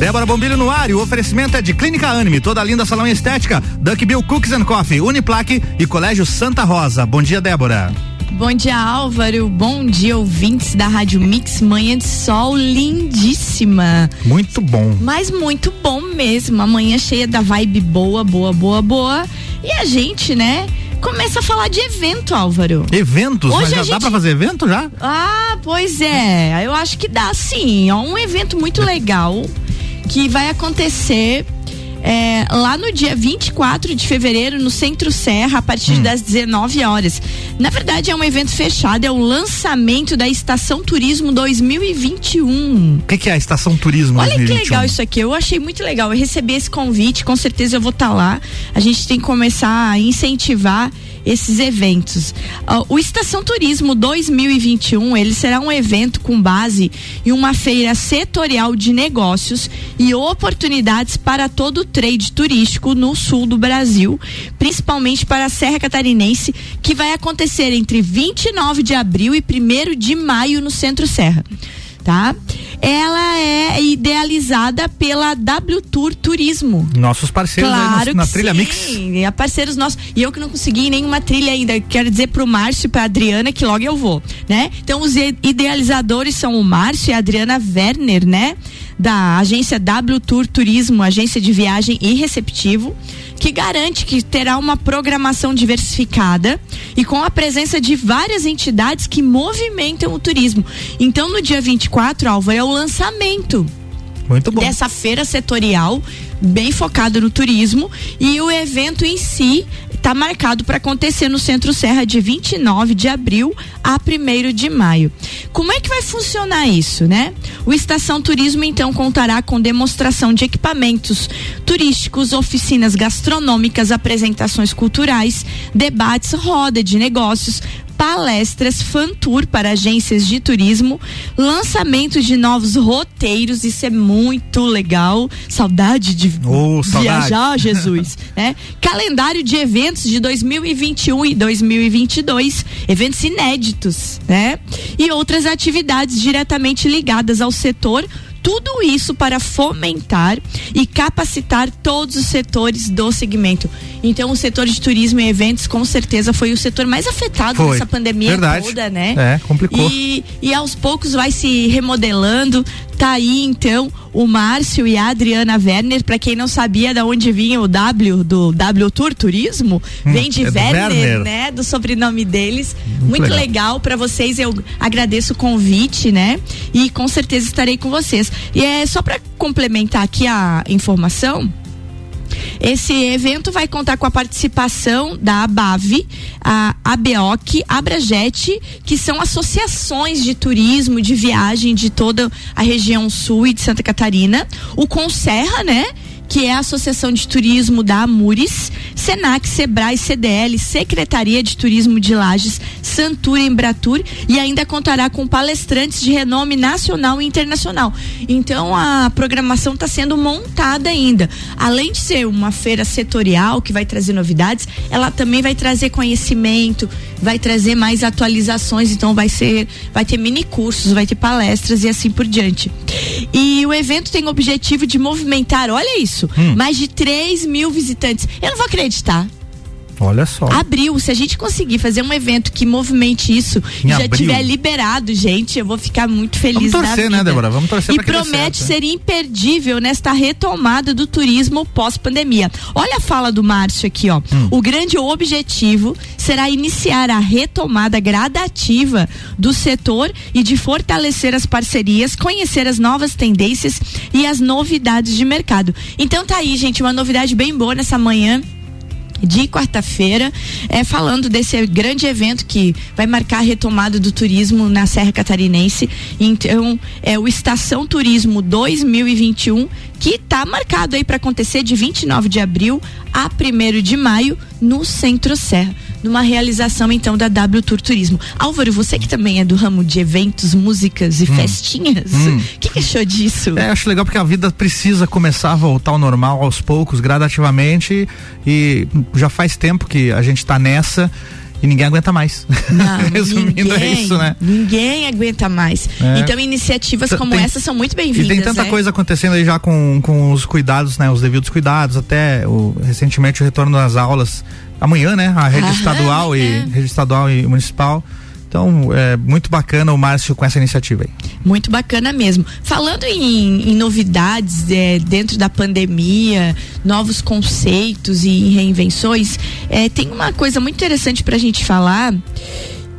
Débora Bombilho no ar e o oferecimento é de Clínica Anime, toda linda salão estética, Duck Bill Cookies and Coffee, Uniplaque e Colégio Santa Rosa. Bom dia, Débora. Bom dia, Álvaro. Bom dia, ouvintes da Rádio Mix. Manhã de sol lindíssima. Muito bom. Mas muito bom mesmo. Amanhã cheia da vibe boa, boa, boa, boa. E a gente, né? Começa a falar de evento, Álvaro. Eventos? Hoje Mas já gente... dá pra fazer evento já? Ah, pois é. Eu acho que dá sim. É um evento muito legal que vai acontecer é, lá no dia 24 de fevereiro, no Centro Serra, a partir hum. das 19 horas. Na verdade, é um evento fechado, é o lançamento da Estação Turismo 2021. O que, que, é a Estação Turismo Olha 2021? que legal isso aqui, eu achei muito legal. Eu recebi esse convite, com certeza eu vou estar tá lá. A gente tem que começar a incentivar esses eventos. Uh, o Estação Turismo 2021, ele será um evento com base em uma feira setorial de negócios e oportunidades para todo o trade turístico no sul do Brasil, principalmente para a Serra Catarinense, que vai acontecer entre 29 de abril e 1 de maio no Centro Serra tá? Ela é idealizada pela W Tour Turismo. Nossos parceiros claro aí no, na trilha sim. Mix. É parceiros nossos. E eu que não consegui nenhuma trilha ainda. Quero dizer pro Márcio e pra Adriana que logo eu vou, né? Então os idealizadores são o Márcio e a Adriana Werner, né? Da agência W Tour Turismo, agência de viagem e receptivo que garante que terá uma programação diversificada e com a presença de várias entidades que movimentam o turismo. Então, no dia 24, Álvaro, é o lançamento muito bom. Dessa feira setorial, bem focada no turismo. E o evento em si está marcado para acontecer no Centro Serra de 29 de abril a 1 de maio. Como é que vai funcionar isso, né? O Estação Turismo então contará com demonstração de equipamentos turísticos, oficinas gastronômicas, apresentações culturais, debates, roda de negócios, palestras fan tour para agências de turismo, lançamento de novos roteiros, isso é muito legal. Saudade de oh, viajar, saudade. Jesus, né? Calendário de eventos de 2021 e 2022, eventos inéditos, né? E outras atividades diretamente ligadas ao setor tudo isso para fomentar e capacitar todos os setores do segmento. Então, o setor de turismo e eventos, com certeza, foi o setor mais afetado foi. nessa pandemia Verdade. toda, né? É, complicou. E, e aos poucos vai se remodelando. Tá aí, então, o Márcio e a Adriana Werner, para quem não sabia de onde vinha o W do W Tour Turismo, hum, vem de é Werner, Werner, né? Do sobrenome deles. Muito, Muito legal, legal para vocês. Eu agradeço o convite, né? E com certeza estarei com vocês. E é só para complementar aqui a informação. Esse evento vai contar com a participação da ABAV, a ABEOC, Abrajet, que são associações de turismo, de viagem de toda a região sul e de Santa Catarina, o Conserra, né? Que é a Associação de Turismo da Amures, Senac, Sebrae, CDL, Secretaria de Turismo de Lages, Santura Embratur e ainda contará com palestrantes de renome nacional e internacional. Então a programação está sendo montada ainda. Além de ser uma feira setorial que vai trazer novidades, ela também vai trazer conhecimento, vai trazer mais atualizações, então vai ser, vai ter mini cursos, vai ter palestras e assim por diante. E o evento tem o objetivo de movimentar, olha isso, hum. mais de 3 mil visitantes. Eu não vou acreditar. Olha só. Abril, se a gente conseguir fazer um evento que movimente isso em já abril. tiver liberado, gente, eu vou ficar muito feliz Vamos torcer, né, Débora? Vamos torcer E promete ser imperdível nesta retomada do turismo pós-pandemia. Olha a fala do Márcio aqui, ó. Hum. O grande objetivo será iniciar a retomada gradativa do setor e de fortalecer as parcerias, conhecer as novas tendências e as novidades de mercado. Então tá aí, gente, uma novidade bem boa nessa manhã de quarta-feira, é, falando desse grande evento que vai marcar a retomada do turismo na Serra Catarinense. Então, é o Estação Turismo 2021, que está marcado aí para acontecer de 29 de abril a 1 de maio no Centro Serra numa realização então da W Tour Turismo. Álvaro, você que também é do ramo de eventos, músicas e hum. festinhas, o hum. que, que achou disso? É, acho legal porque a vida precisa começar a voltar ao normal aos poucos, gradativamente, e já faz tempo que a gente está nessa E ninguém aguenta mais. Não, Resumindo, ninguém, é isso, né? Ninguém aguenta mais. É. Então, iniciativas como tem, essa são muito bem-vindas. E tem tanta né? coisa acontecendo aí já com, com os cuidados, né? Os devidos cuidados, até o, recentemente o retorno das aulas. Amanhã, né? A rede Aham, estadual e é. rede estadual e municipal. Então, é muito bacana o Márcio com essa iniciativa aí. Muito bacana mesmo. Falando em, em novidades é, dentro da pandemia, novos conceitos e reinvenções, é, tem uma coisa muito interessante para a gente falar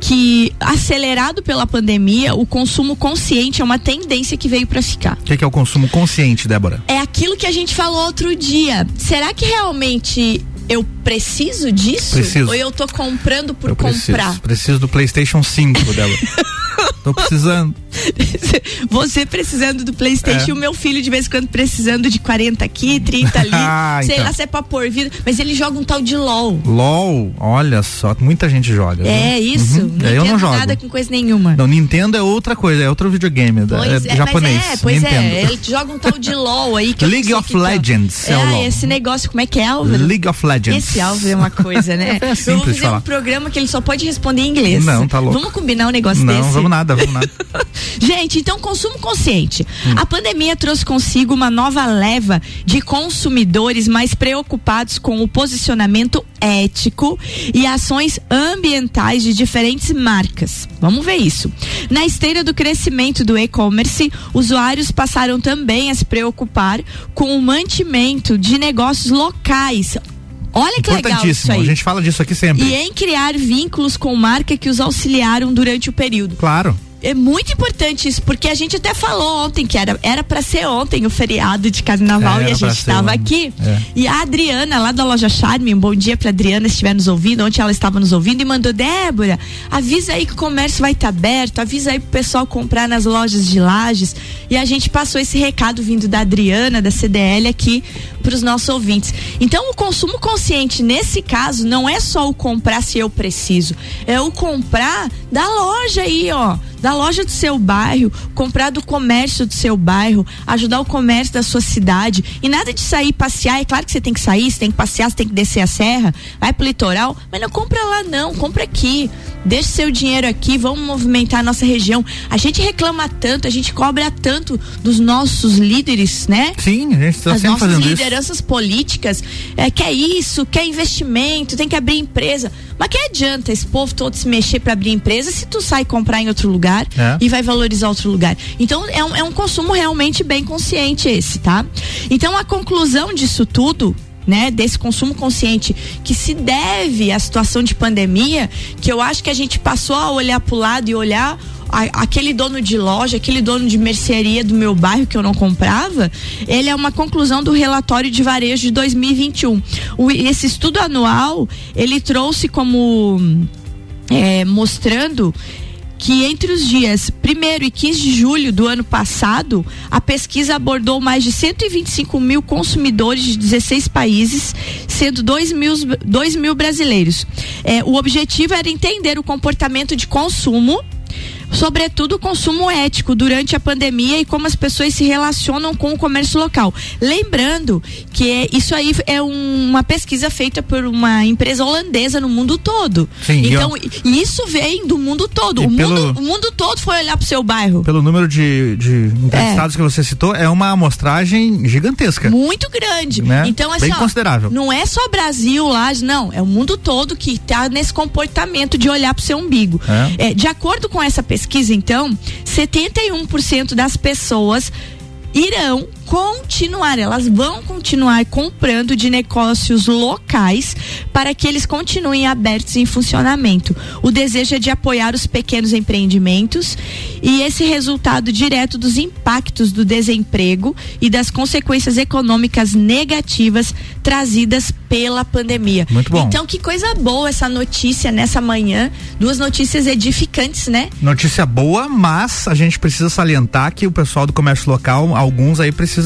que acelerado pela pandemia, o consumo consciente é uma tendência que veio para ficar. O que, que é o consumo consciente, Débora? É aquilo que a gente falou outro dia. Será que realmente eu preciso disso? Preciso. Ou eu tô comprando por Eu preciso, comprar? preciso do PlayStation 5, Débora. Tô precisando. Você precisando do Playstation É. e o meu filho de vez em quando precisando de 40 aqui, 30 ali. Ah, sei então. lá se é pra pôr vida. Mas ele joga um tal de LOL. LOL, olha só, muita gente joga. É isso. Uhum. Não eu não jogo. nada com coisa nenhuma. Não, Nintendo é outra coisa, é outro videogame, da- Pois é, é, japonês. é, pois Nintendo. é. Ele joga um tal de LOL aí que eu não League of que que é. Legends é o É, LOL. esse negócio, como é que é, Álvaro? League of Legends. Esse Álvaro é uma coisa, né? É eu simples vou de fazer falar. um programa que ele só pode responder em inglês. Não, tá louco. Vamos combinar um negócio Não, desse? vamos nada, vamos nada. Gente, então consumo consciente. Hum. A pandemia trouxe consigo uma nova leva de consumidores mais preocupados com o posicionamento ético e ações ambientais de diferentes marcas. Vamos ver isso. Na esteira do crescimento do e-commerce, usuários passaram também a se preocupar com o mantimento de negócios locais. Olha que legal isso aí. a gente fala disso aqui sempre. E em criar vínculos com marca que os auxiliaram durante o período. Claro. É muito importante isso, porque a gente até falou ontem que era era para ser ontem o feriado de carnaval É, e a gente estava aqui. É. E a Adriana, lá da loja Charme, um bom dia pra Adriana, se estiver nos ouvindo. Ontem ela estava nos ouvindo e mandou: Débora, avisa aí que o comércio vai estar aberto, avisa aí pro pessoal comprar nas lojas de lajes. E a gente passou esse recado vindo da Adriana, da CDL, aqui para os nossos ouvintes. Então, o consumo consciente, nesse caso, não é só o comprar se eu preciso, é o comprar da loja aí, ó da loja do seu bairro, comprar do comércio do seu bairro, ajudar o comércio da sua cidade. E nada de sair passear. É claro que você tem que sair, você tem que passear, você tem que descer a serra, vai pro litoral, mas não compra lá não, compra aqui. Deixa seu dinheiro aqui, vamos movimentar a nossa região. A gente reclama tanto, a gente cobra tanto dos nossos líderes, né? Sim, a gente está As sempre nossas fazendo isso. lideranças políticas é, quer isso, quer investimento, tem que abrir empresa. Mas que adianta esse povo todo se mexer para abrir empresa se tu sai comprar em outro lugar É. e vai valorizar outro lugar? Então é um, é um consumo realmente bem consciente esse, tá? Então a conclusão disso tudo né, desse consumo consciente que se deve à situação de pandemia, que eu acho que a gente passou a olhar para o lado e olhar a- aquele dono de loja, aquele dono de mercearia do meu bairro que eu não comprava, ele é uma conclusão do relatório de varejo de 2021. O, esse estudo anual, ele trouxe como é, mostrando que entre os dias 1 e 15 de julho do ano passado, a pesquisa abordou mais de 125 mil consumidores de 16 países, sendo 2 mil, 2 mil brasileiros. É, o objetivo era entender o comportamento de consumo sobretudo o consumo ético durante a pandemia e como as pessoas se relacionam com o comércio local. Lembrando que é- isso aí é um- uma pesquisa feita por uma empresa holandesa no mundo todo. Sim, então, e isso vem do mundo todo. O pelo- mundo, o mundo todo foi olhar pro seu bairro. Pelo número de, de entrevistados que você citou, é uma amostragem gigantesca. Muito grande. Né? Então, assim, Bem ó, considerável. não é só Brasil lá, não. É o mundo todo que está nesse comportamento de olhar pro seu umbigo. É. É, de acordo com essa pesquisa, então, 71% das pessoas irão continuar, elas vão continuar comprando de negócios locais para que eles continuem abertos em funcionamento. O desejo é de apoiar os pequenos empreendimentos e esse resultado direto dos impactos do desemprego e das consequências econômicas negativas trazidas pela pandemia. Muito bom. Então, que coisa boa essa notícia nessa manhã, duas notícias edificantes, né? Notícia boa, mas a gente precisa salientar que o pessoal do comércio local, alguns aí precisam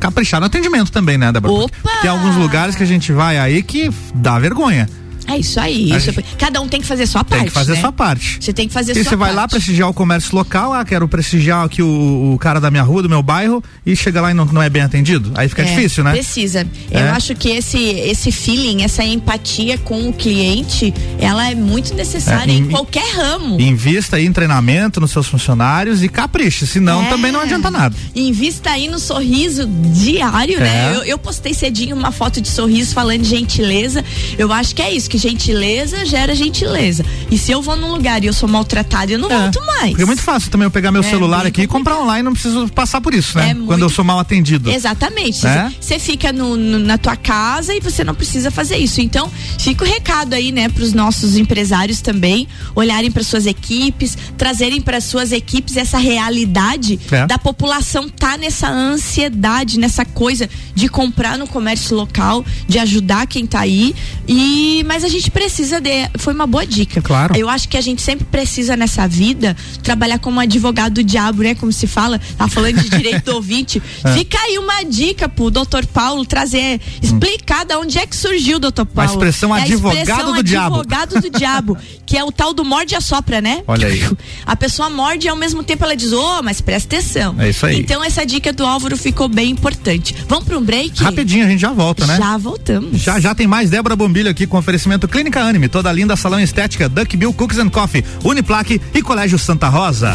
caprichar no atendimento também, né, Débora? Opa! Tem alguns lugares que a gente vai aí que dá vergonha. É isso aí. Isso, gente... Cada um tem que fazer sua parte. Tem que fazer né? sua parte. Você tem que fazer e sua você vai lá prestigiar o comércio local, ah, quero prestigiar aqui o, o, cara da minha rua, do meu bairro, e chega lá e não, não é bem atendido. Aí fica é, difícil, né? Precisa. É. Eu acho que esse, esse feeling, essa empatia com o cliente, ela é muito necessária é, em, em, qualquer ramo. Invista aí em treinamento nos seus funcionários e capriche, senão é. também não adianta nada. Invista aí no sorriso diário, né? É. Eu, eu postei cedinho uma foto de sorriso falando de gentileza. Eu acho que é isso, que gentileza gera gentileza. E se eu vou num lugar e eu sou maltratado, eu não é. volto mais. Porque é muito fácil também eu pegar meu é celular aqui e comprar online, não preciso passar por isso, né? É Quando muito... eu sou mal atendido. Exatamente. Você fica no, no, na tua casa e você não precisa fazer isso. Então, fica o recado aí, né, para os nossos empresários também, olharem para suas equipes, trazerem para suas equipes essa realidade é. da população tá nessa ansiedade, nessa coisa de comprar no comércio local, de ajudar quem tá aí. E mas a gente precisa de foi uma boa dica. Claro. Eu acho que a gente sempre precisa nessa vida trabalhar como advogado do diabo, né? Como se fala, tá falando de direito do ouvinte. É. Fica aí uma dica pro doutor Paulo trazer, explicar de onde é que surgiu, doutor Paulo. A expressão é advogado a expressão do diabo. Advogado do diabo, que é o tal do morde e assopra, né? Olha aí. A pessoa morde e ao mesmo tempo ela diz, ô, oh, mas presta atenção. É isso aí. Então essa dica do Álvaro ficou bem importante. Vamos para um break? Rapidinho, a gente já volta, né? Já voltamos. Já, já tem mais Débora Bombilho aqui com oferecimento Clínica Anime, toda linda salão estética, Duck Bill Cookies and Coffee, Uniplaque e Colégio Santa Rosa.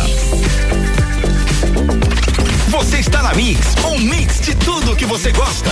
Você está na Mix, um mix de tudo que você gosta.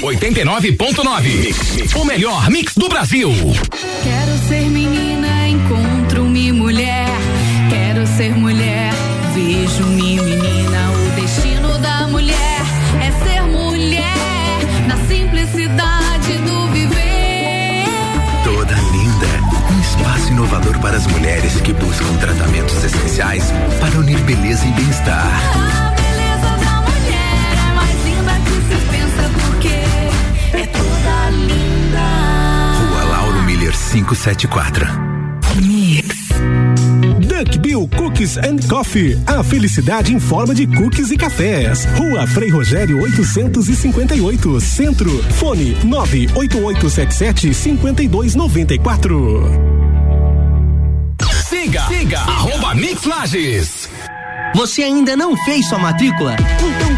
89.9. O melhor mix do Brasil. Quero ser menina, encontro-me mulher. Quero ser mulher, vejo-me menina. O destino da mulher é ser mulher na simplicidade do viver. Toda linda. Um espaço inovador para as mulheres que buscam tratamentos essenciais para unir beleza e bem-estar. 574. Mix. Duck Bill Cookies and Coffee. A felicidade em forma de cookies e cafés. Rua Frei Rogério 858, Centro. Fone 98877 5294. Siga, siga, arroba Mix Lages. Você ainda não fez sua matrícula? Então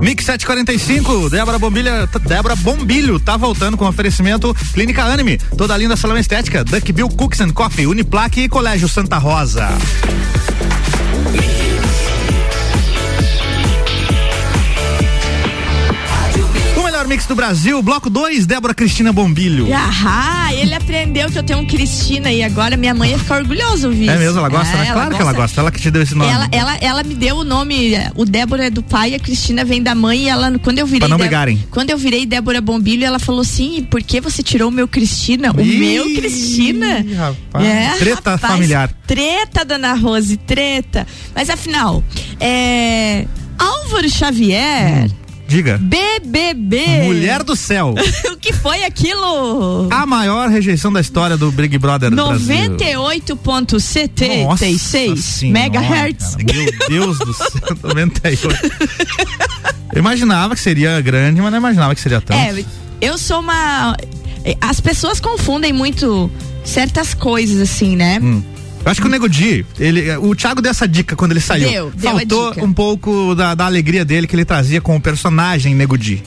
Mix 745, Débora Bombilha, Débora Bombilho tá voltando com oferecimento Clínica Anime, toda linda salão estética, Duck Bill Cooks and Coffee, Uniplaque e Colégio Santa Rosa. Melhor mix do Brasil, bloco 2, Débora Cristina Bombilho. Ah, ele aprendeu que eu tenho um Cristina e agora minha mãe ia ficar orgulhosa ouvir É mesmo, ela gosta, é, né? Ela claro gosta. que ela gosta, ela que te deu esse nome. Ela, ela, ela me deu o nome, o Débora é do pai, a Cristina vem da mãe e ela, quando eu virei. Pra não brigarem. Quando eu virei Débora Bombilho, ela falou assim: por que você tirou o meu Cristina? O Ih, meu Cristina? Rapaz, é, treta rapaz, familiar. Treta, dona Rose, treta. Mas afinal, é. Álvaro Xavier. Hum Diga. BBB. Mulher do céu. o que foi aquilo? A maior rejeição da história do Big Brother 98.76 megahertz. Meu Deus do céu, 98. Eu imaginava que seria grande, mas não imaginava que seria tanto. É, eu sou uma. As pessoas confundem muito certas coisas, assim, né? Hum. Eu acho que o Nego Di, ele, o Thiago deu essa dica quando ele saiu. Deu, deu Faltou um pouco da, da, alegria dele que ele trazia com o personagem Nego Di.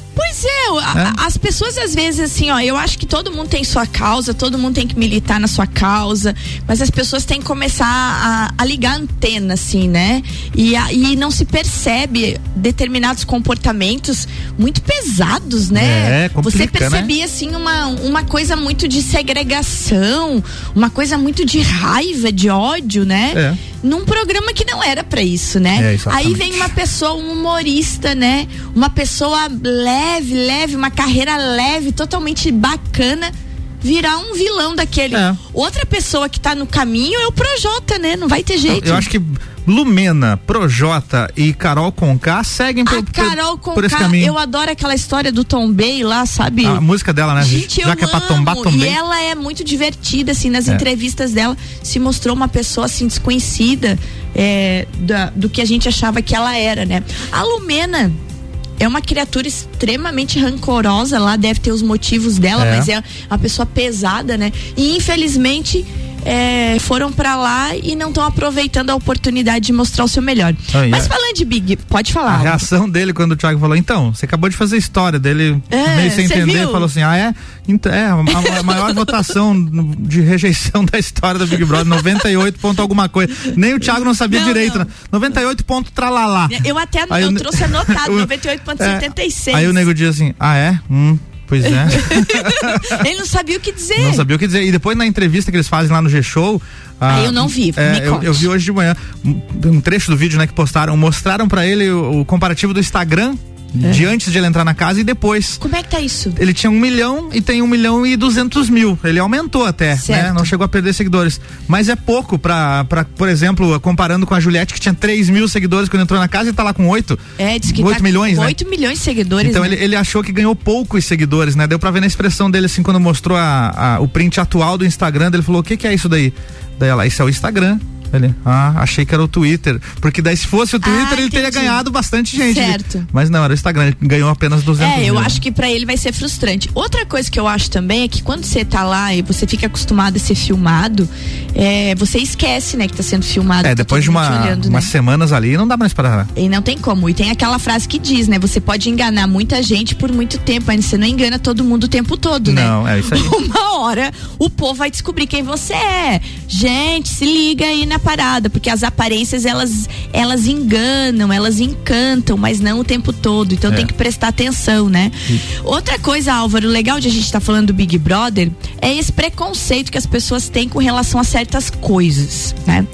Pois é, a, as pessoas às vezes assim, ó, eu acho que todo mundo tem sua causa, todo mundo tem que militar na sua causa, mas as pessoas têm que começar a, a ligar a antena, assim, né? E, a, e não se percebe determinados comportamentos muito pesados, né? É, Você percebia, né? assim, uma, uma coisa muito de segregação, uma coisa muito de raiva, de ódio, né? É. Num programa que não era para isso, né? É, Aí vem uma pessoa, um humorista, né? Uma pessoa leve, leve, uma carreira leve, totalmente bacana virar um vilão daquele. É. Outra pessoa que tá no caminho é o Projota, né? Não vai ter jeito. Eu, eu acho que Lumena, Projota e Carol Conká seguem por, Carol por, por esse Conká, caminho. eu adoro aquela história do Tom Bay lá, sabe? A música dela, né? Gente, Já eu que é pra amo. tombar, E tombei. ela é muito divertida, assim, nas É. entrevistas dela, se mostrou uma pessoa, assim, desconhecida é, da- do que a gente achava que ela era, né? A Lumena é uma criatura extremamente rancorosa lá, deve ter os motivos dela, É. mas é uma pessoa pesada, né? E infelizmente é, foram pra lá e não estão aproveitando a oportunidade de mostrar o seu melhor. Mas ai. falando de Big, pode A falar. reação dele quando o Thiago falou, então, você acabou de fazer a história dele, É, meio sem entender, viu? falou assim, ah é? Então, é, a, a maior votação de rejeição da história do Big Brother, 98 ponto alguma coisa. Nem o Thiago não sabia Não, direito, não. né? 98 ponto tralalá. Eu até Aí eu o- trouxe anotado, o- 98,76. É, aí o nego diz assim, ah é? Hum, pois é. Ele não sabia o que dizer. Não sabia o que dizer. E depois na entrevista que eles fazem lá no G-Show. Ah, eu não vi, é, eu, eu vi hoje de manhã um, trecho do vídeo né, que postaram. Mostraram pra ele o, o comparativo do Instagram É. de antes de ele entrar na casa e depois. Como é que tá isso? Ele tinha um milhão e tem um milhão e duzentos mil. Ele aumentou até, né? Certo. Não chegou a perder seguidores. Mas é pouco pra, pra, por exemplo, comparando com a Juliette, que tinha 3 mil seguidores quando entrou na casa e tá lá com 8. É, diz que 8 tá milhões, com né? 8 milhões de seguidores. Então né? ele, ele achou que ganhou poucos seguidores, né? Deu pra ver na expressão dele assim quando mostrou a, a- o print atual do Instagram. Ele falou: O que, que é isso daí? Daí ela, isso é o Instagram. Ele, ah, achei que era o Twitter. Porque daí se fosse o Twitter, Ah, ele teria entendi. ganhado bastante gente. Certo. Mas não, era o Instagram, ele ganhou apenas 200 É, eu mil. acho que pra ele vai ser frustrante. Outra coisa que eu acho também é que quando você tá lá e você fica acostumado a ser filmado, é, você esquece, né, que tá sendo filmado. É, tá depois de uma, olhando, umas né? semanas ali, não dá mais pra. E não tem como. E tem aquela frase que diz, né? Você pode enganar muita gente por muito tempo, mas você não engana todo mundo o tempo todo, né? Não, é isso aí. Uma hora o povo vai descobrir quem você é. Gente, se liga aí na parada, porque as aparências elas elas enganam, elas encantam, mas não o tempo todo. Então É. tem que prestar atenção, né? Outra coisa, Álvaro, legal de a gente estar falando do Big Brother é esse preconceito que as pessoas têm com relação a certas coisas, né?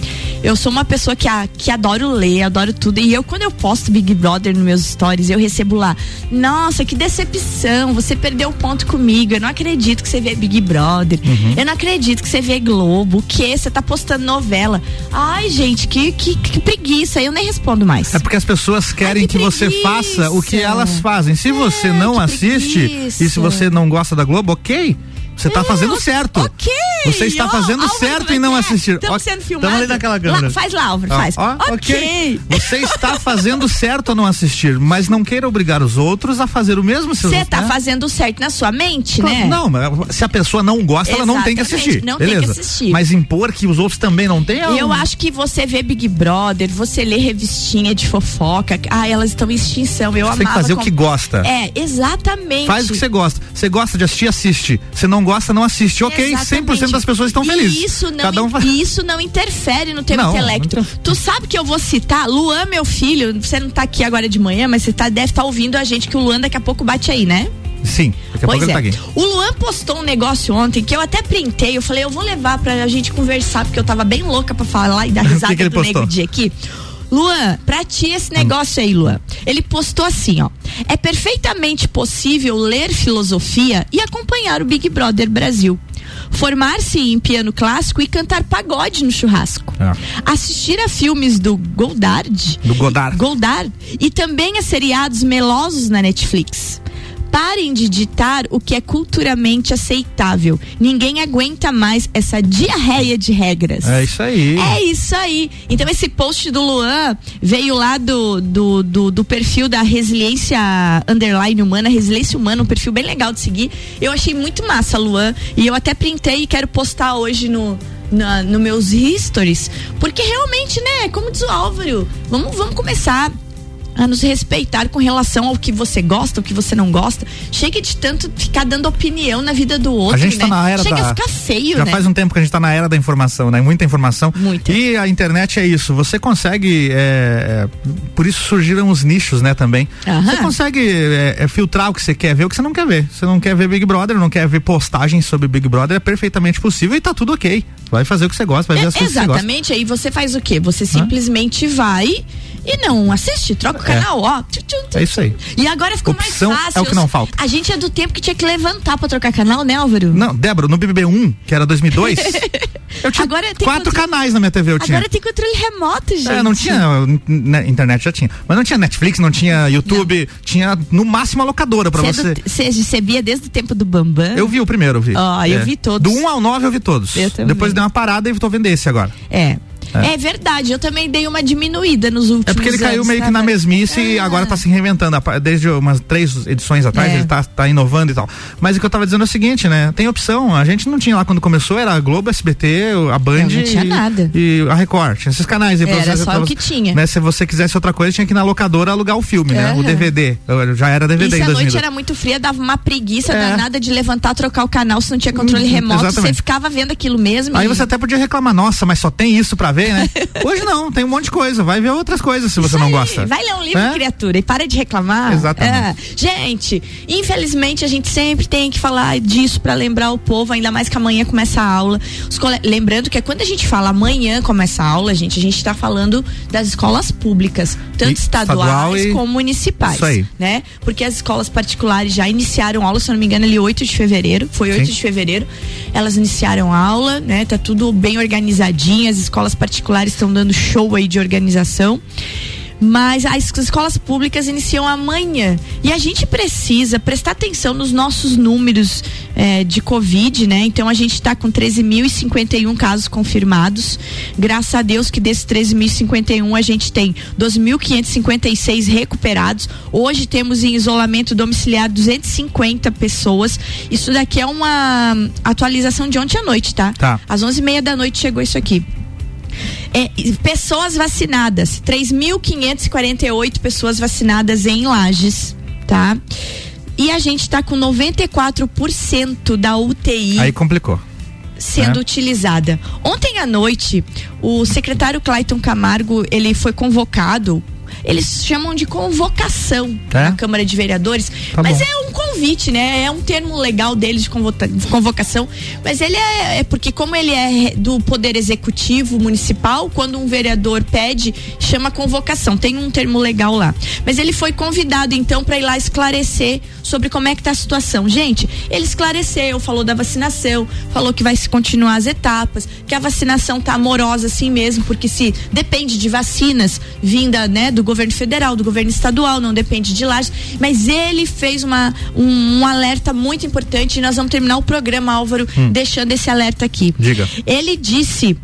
Eu sou uma pessoa que, a, que adoro ler, adoro tudo. E eu, quando eu posto Big Brother nos meus stories, eu recebo lá, nossa, que decepção, você perdeu o ponto comigo. Eu não acredito que você vê Big Brother. Uhum. Eu não acredito que você vê Globo. O que? Você tá postando novela. Ai, gente, que, que, que preguiça. Eu nem respondo mais. É porque as pessoas querem que, você faça o que elas fazem. Se você não assiste preguiça. e se você não gosta da Globo, ok. Você tá fazendo certo. Ok. Você está fazendo Álvaro, certo é em não é? assistir. Tamo Ó, sendo tamo filmado. ali naquela Lá, câmera. faz lá, Álvaro, Ó, faz. ó, ok. Você está fazendo certo a não assistir, mas não queira obrigar os outros a fazer o mesmo. Você né? tá fazendo certo na sua mente, Claro, né? Não, mas se a pessoa não gosta, ela não tem que Exatamente, assistir. não tem que beleza. assistir. Mas impor que os outros também não tenham. Eu acho que você vê Big Brother, você lê revistinha de fofoca. Ah, elas estão em extinção. Eu Você tem que fazer o que gosta. É, exatamente. Faz o que você gosta. Você gosta de assistir, assiste. Você não gosta, não assiste. Ok, Exatamente. 100% das pessoas estão felizes. Isso não, Cada um faz. isso não interfere no teu Não, intelecto. não Tu sabe que eu vou citar Luan, meu filho. Você não tá aqui agora de manhã, mas você tá, deve estar ouvindo a gente que o Luan daqui a pouco bate aí, né? Sim, daqui a pois pouco é. ele tá aqui. O Luan postou um negócio ontem que eu até printei. Eu falei, eu vou levar pra gente conversar, porque eu tava bem louca pra falar e dar que risada que ele do Nego postou? Dia aqui. Luan, pra ti esse negócio aí, Luan. Ele postou assim, ó. É perfeitamente possível ler filosofia e acompanhar o Big Brother Brasil. formar-se em piano clássico e cantar pagode no churrasco. É. Assistir a filmes do Goldard. Do Godard. Goldard e também a seriados melosos na Netflix. Parem de ditar o que é culturalmente aceitável. Ninguém aguenta mais essa diarreia de regras. É isso aí. É isso aí. Então esse post do Luan veio lá do, do, do, do perfil da Resiliência Underline Humana, Resiliência Humana, um perfil bem legal de seguir. Eu achei muito massa, Luan. E eu até printei e quero postar hoje no, na, no meus stories. Porque realmente, né, como diz o Álvaro, vamos, vamos começar a nos respeitar com relação ao que você gosta, o que você não gosta. Chega de tanto ficar dando opinião na vida do outro, A gente né? tá na era Chega da. a ficar feio, Já né? faz um tempo que a gente tá na era da informação, né? Muita informação. Muita. E a internet é isso. Você consegue. é, é, por isso surgiram os nichos, né, também. Aham. Você consegue é, é, filtrar o que você quer ver, o que você não quer ver. Você não quer ver Big Brother, não quer ver postagens sobre Big Brother, é perfeitamente possível e tá tudo ok. Vai fazer o que você gosta, vai ver É, as coisas que você gosta. exatamente, aí você faz o quê? Você simplesmente vai e não assiste, troca o É. canal, ó. É isso aí. E agora ficou Opção mais fácil. é o que não falta. A gente é do tempo que tinha que levantar pra trocar canal, né, Álvaro? Não, Débora, no BBB 1, que era 2002, eu tinha Agora quatro controle- canais na minha TV, eu tinha. Agora tem controle remoto, gente. É, não tinha né, internet já tinha, mas não tinha Netflix, não tinha YouTube, tinha no máximo a locadora pra Você, você. é você, você via desde o tempo do Bambam? Eu vi o primeiro, eu vi. Ó, eu vi todos. Do 1 ao 9 eu vi todos. Eu também. Depois dei uma parada e tô vendo esse agora. É. É. É. verdade, eu também dei uma diminuída nos últimos É porque ele caiu anos, meio que na sabe? mesmice e agora tá se reinventando. Desde umas três edições atrás, É. ele tá, tá inovando e tal. Mas o que eu tava dizendo é o seguinte, né? Tem opção. A gente não tinha lá quando começou, era a Globo, SBT, a Band Não, não tinha e, nada. e a Record. Tinha esses canais aí pra Era você- só pra o você- que tinha. Né? Se você quisesse outra coisa, tinha que ir na locadora alugar o filme, né? O. DVD. Já era E DVD se em a 2002. noite era muito fria, dava uma preguiça É. danada de levantar, trocar o canal se não tinha controle Hum, remoto. Você exatamente. ficava vendo aquilo mesmo. Aí e- você até podia reclamar, nossa, mas só tem isso pra ver, né? Hoje não, tem um monte de coisa. Vai ver outras coisas se você não gosta. Vai ler um livro, É? criatura, e para de reclamar. Exatamente. É. Gente, infelizmente a gente sempre tem que falar disso pra lembrar o povo, ainda mais que amanhã começa a aula. Cole- Lembrando que quando a gente fala amanhã começa a aula, gente, a gente tá falando das escolas públicas, tanto E estaduais estadual e- como municipais. Isso aí. Né? Porque as escolas particulares já iniciaram aula, se eu não me engano, ali 8 de fevereiro. Foi 8 Sim. de fevereiro. Elas iniciaram aula, né? Tá tudo bem organizadinho. As escolas particulares estão dando show aí de organização. Mas as escolas públicas iniciam amanhã. E a gente precisa prestar atenção nos nossos números eh, de Covid, né? Então a gente está com 13.051 casos confirmados. Graças a Deus que desses 13.051 a gente tem 2.556 recuperados. Hoje temos em isolamento domiciliar 250 pessoas. Isso daqui é uma atualização de ontem à noite, tá? Tá. Às 11h30 da noite chegou isso aqui. É, pessoas vacinadas, 3.548 pessoas vacinadas em Lages, tá? E a gente tá com 94% da UTI Aí complicou. sendo né? utilizada. Ontem à noite, o secretário Clayton Camargo, ele foi convocado eles chamam de convocação É? na Câmara de Vereadores, Tá mas bom. é convite, né? É um termo legal deles de convocação, mas ele é, é porque como ele é do Poder Executivo Municipal, quando um vereador pede, chama convocação. Tem um termo legal lá. Mas ele foi convidado então para ir lá esclarecer sobre como é que tá a situação. Gente, ele esclareceu, falou da vacinação, falou que vai se continuar as etapas, que a vacinação tá amorosa assim mesmo, porque se depende de vacinas vinda, né, do governo federal, do governo estadual, não depende de lá. Mas ele fez uma, um, um alerta muito importante e nós vamos terminar o programa, Álvaro, Hum. deixando esse alerta aqui. Diga. Ele disse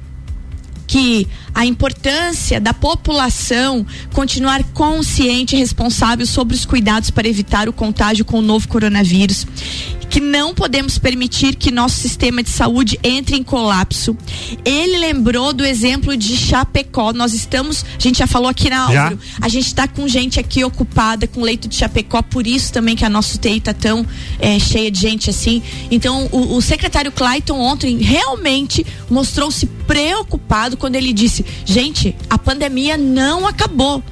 que a importância da população continuar consciente e responsável sobre os cuidados para evitar o contágio com o novo coronavírus, que não podemos permitir que nosso sistema de saúde entre em colapso. Ele lembrou do exemplo de Chapecó. Nós estamos, a gente já falou aqui na? Álvaro, a gente está com gente aqui ocupada com leito de Chapecó, por isso também que a nossa UTI está tão eh, cheia de gente assim. Então, o, o secretário Clayton ontem realmente mostrou-se preocupado quando ele disse: gente, a pandemia não acabou.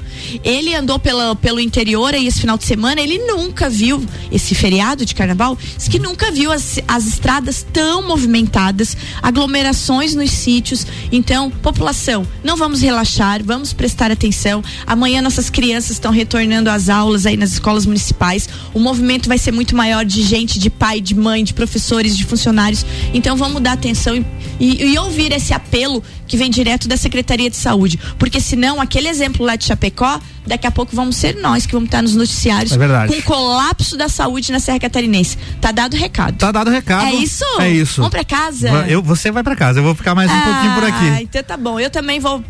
Ele andou pela, pelo interior aí esse final de semana, ele nunca viu esse feriado de carnaval, diz que nunca viu as, as estradas tão movimentadas, aglomerações nos sítios. Então, população, não vamos relaxar, vamos prestar atenção. Amanhã nossas crianças estão retornando às aulas aí nas escolas municipais. O movimento vai ser muito maior de gente, de pai, de mãe, de professores, de funcionários. Então vamos dar atenção e, e, e ouvir esse apelo que vem direto da Secretaria de Saúde. Porque senão, aquele exemplo lá de Chapecó, daqui a pouco vamos ser nós que vamos estar nos noticiários é com colapso da saúde na Serra Catarinense. Tá dado o recado. Tá dado o recado. É isso? É isso. Vamos pra casa? Eu, você vai pra casa, eu vou ficar mais um ah, pouquinho por aqui. Ah, então tá bom. Eu também vou.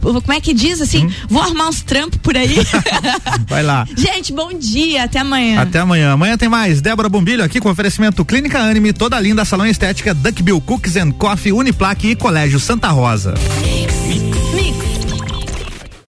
Como é que diz assim? Hum? Vou armar uns trampos por aí. vai lá. Gente, bom dia. Até amanhã. Até amanhã. Amanhã tem mais. Débora Bombilho aqui com oferecimento Clínica Anime, toda linda, salão estética, Duckbill Cookies and Coffee, Uniplaque e Colégio Santa Rosa.